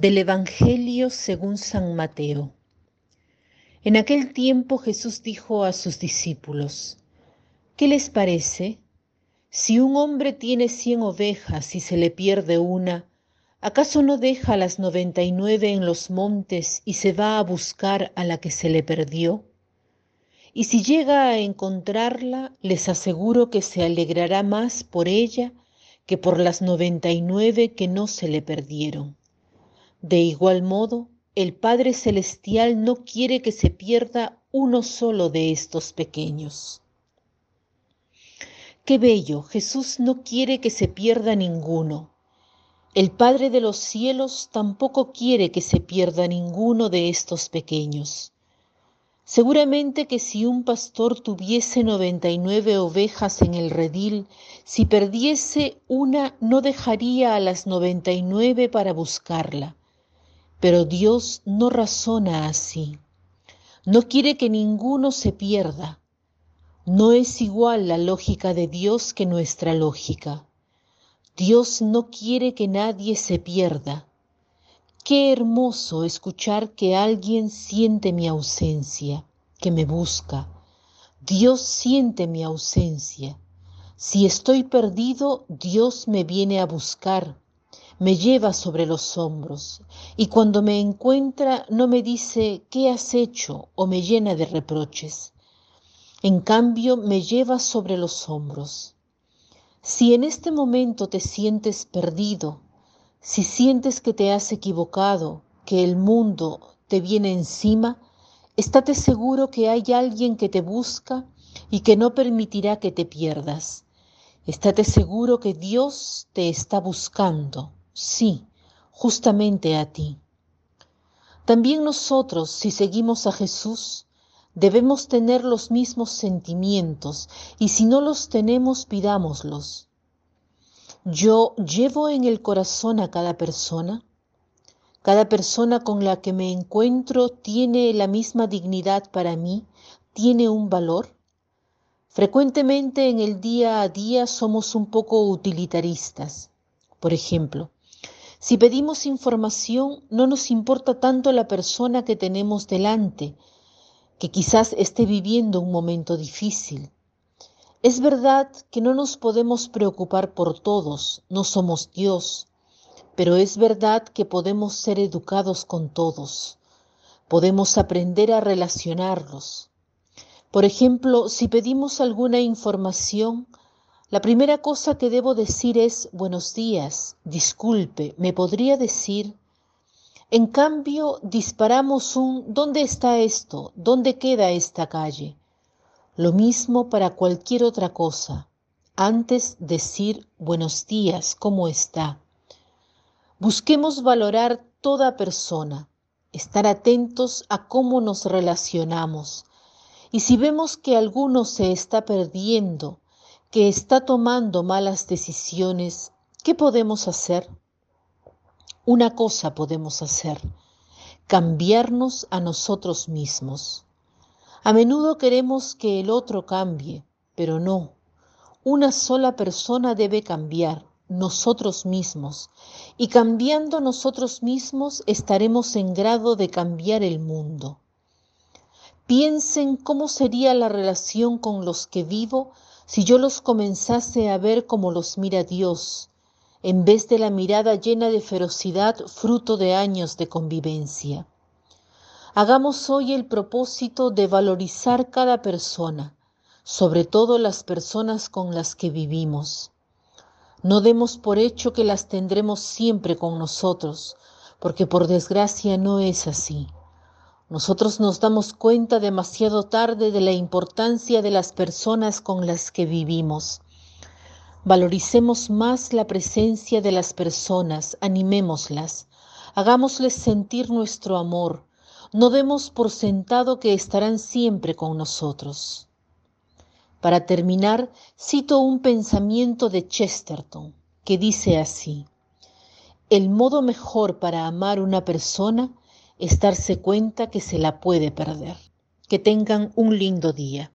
Del Evangelio según San Mateo. En aquel tiempo Jesús dijo a sus discípulos, ¿qué les parece? Si un hombre tiene cien ovejas y se le pierde una, ¿acaso no deja las noventa y nueve en los montes y se va a buscar a la que se le perdió? Y si llega a encontrarla, les aseguro que se alegrará más por ella que por las noventa y nueve que no se le perdieron. De igual modo, el Padre Celestial no quiere que se pierda uno solo de estos pequeños. Qué bello, Jesús no quiere que se pierda ninguno. El Padre de los cielos tampoco quiere que se pierda ninguno de estos pequeños. Seguramente que si un pastor tuviese noventa y nueve ovejas en el redil, si perdiese una, no dejaría a las noventa y nueve para buscarla. Pero Dios no razona así. No quiere que ninguno se pierda. No es igual la lógica de Dios que nuestra lógica. Dios no quiere que nadie se pierda. Qué hermoso escuchar que alguien siente mi ausencia, que me busca. Dios siente mi ausencia. Si estoy perdido, Dios me viene a buscar, me lleva sobre los hombros, y cuando me encuentra no me dice ¿qué has hecho? o me llena de reproches. En cambio, me lleva sobre los hombros. Si en este momento te sientes perdido, si sientes que te has equivocado, que el mundo te viene encima, estate seguro que hay alguien que te busca y que no permitirá que te pierdas. Estate seguro que Dios te está buscando, sí, justamente a ti. También nosotros, si seguimos a Jesús, debemos tener los mismos sentimientos y si no los tenemos, pidámoslos. Yo llevo en el corazón a cada persona. Cada persona con la que me encuentro tiene la misma dignidad para mí, tiene un valor. Frecuentemente en el día a día somos un poco utilitaristas. Por ejemplo, si pedimos información, no nos importa tanto la persona que tenemos delante, que quizás esté viviendo un momento difícil. Es verdad que no nos podemos preocupar por todos, no somos Dios, pero es verdad que podemos ser educados con todos, podemos aprender a relacionarlos. Por ejemplo, si pedimos alguna información, la primera cosa que debo decir es buenos días, disculpe, ¿me podría decir? En cambio, disparamos un ¿dónde está esto? ¿Dónde queda esta calle? Lo mismo para cualquier otra cosa. Antes decir buenos días, ¿cómo está? Busquemos valorar toda persona, estar atentos a cómo nos relacionamos. Y si vemos que alguno se está perdiendo, que está tomando malas decisiones, ¿qué podemos hacer? Una cosa podemos hacer, cambiarnos a nosotros mismos. A menudo queremos que el otro cambie, pero no. Una sola persona debe cambiar, nosotros mismos, y cambiando nosotros mismos estaremos en grado de cambiar el mundo. Piensen cómo sería la relación con los que vivo si yo los comenzase a ver como los mira Dios, en vez de la mirada llena de ferocidad fruto de años de convivencia. Hagamos hoy el propósito de valorizar cada persona, sobre todo las personas con las que vivimos. No demos por hecho que las tendremos siempre con nosotros, porque por desgracia no es así. Nosotros nos damos cuenta demasiado tarde de la importancia de las personas con las que vivimos. Valoricemos más la presencia de las personas, animémoslas, hagámosles sentir nuestro amor, no demos por sentado que estarán siempre con nosotros. Para terminar, cito un pensamiento de Chesterton que dice así, el modo mejor para amar una persona es darse cuenta que se la puede perder. Que tengan un lindo día.